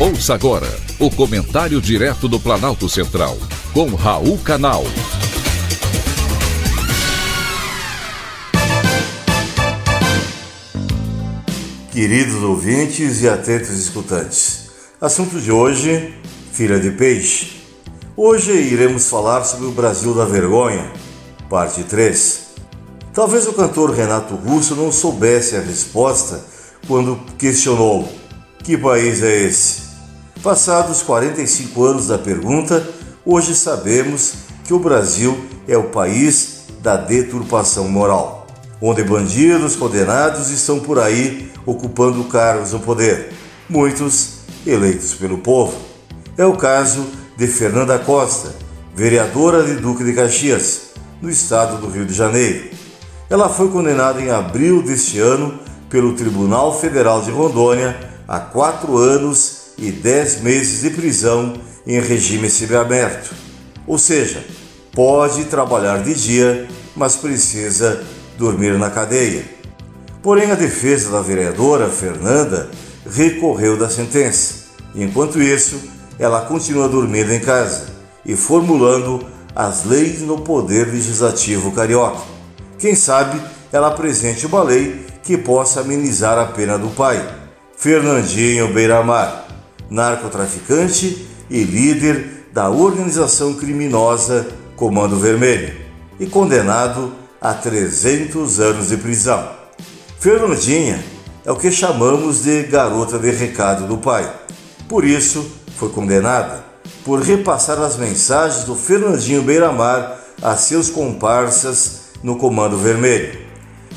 Ouça agora o comentário direto do Planalto Central, com Raul Canal. Queridos ouvintes e atentos escutantes, assunto de hoje: filha de peixe. Hoje iremos falar sobre o Brasil da Vergonha, parte 3. Talvez o cantor Renato Russo não soubesse a resposta quando questionou: Que país é esse? Passados 45 anos da pergunta, hoje sabemos que o Brasil é o país da deturpação moral, onde bandidos condenados estão por aí ocupando cargos no poder, muitos eleitos pelo povo. É o caso de Fernanda Costa, vereadora de Duque de Caxias, no estado do Rio de Janeiro. Ela foi condenada em abril deste ano pelo Tribunal Federal de Rondônia a quatro anos e 10 meses de prisão em regime semiaberto. Ou seja, pode trabalhar de dia, mas precisa dormir na cadeia. Porém, a defesa da vereadora Fernanda recorreu da sentença. Enquanto isso, ela continua dormindo em casa e formulando as leis no poder legislativo carioca. Quem sabe ela apresente uma lei que possa amenizar a pena do pai, Fernandinho Beiramar narcotraficante e líder da organização criminosa Comando Vermelho, e condenado a 300 anos de prisão. Fernandinha é o que chamamos de garota de recado do pai. Por isso, foi condenada por repassar as mensagens do Fernandinho Beiramar a seus comparsas no Comando Vermelho.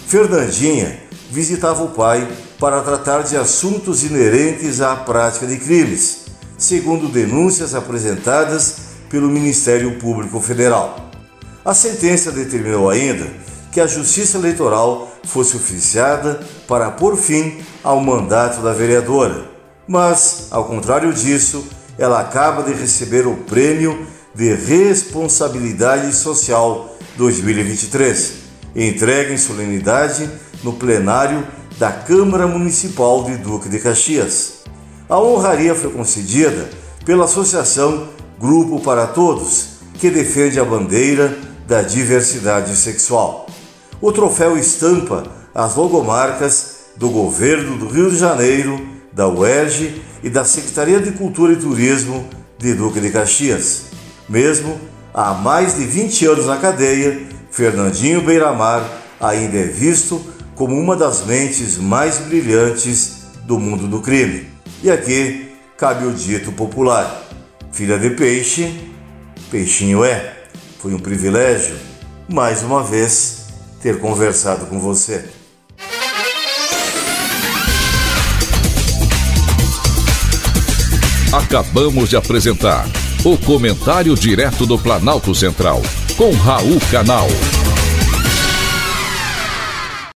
Fernandinha visitava o pai para tratar de assuntos inerentes à prática de crimes, segundo denúncias apresentadas pelo Ministério Público Federal. A sentença determinou ainda que a Justiça Eleitoral fosse oficiada para pôr fim ao mandato da vereadora, mas, ao contrário disso, ela acaba de receber o Prêmio de Responsabilidade Social 2023, entregue em solenidade no plenário da Câmara Municipal de Duque de Caxias. A honraria foi concedida pela Associação Grupo para Todos, que defende a bandeira da diversidade sexual. O troféu estampa as logomarcas do governo do Rio de Janeiro, da UERJ e da Secretaria de Cultura e Turismo de Duque de Caxias. Mesmo há mais de 20 anos na cadeia, Fernandinho Beiramar ainda é visto como uma das mentes mais brilhantes do mundo do crime. E aqui cabe o dito popular: filha de peixe, peixinho é. Foi um privilégio, mais uma vez, ter conversado com você. Acabamos de apresentar o Comentário Direto do Planalto Central, com Raul Canal.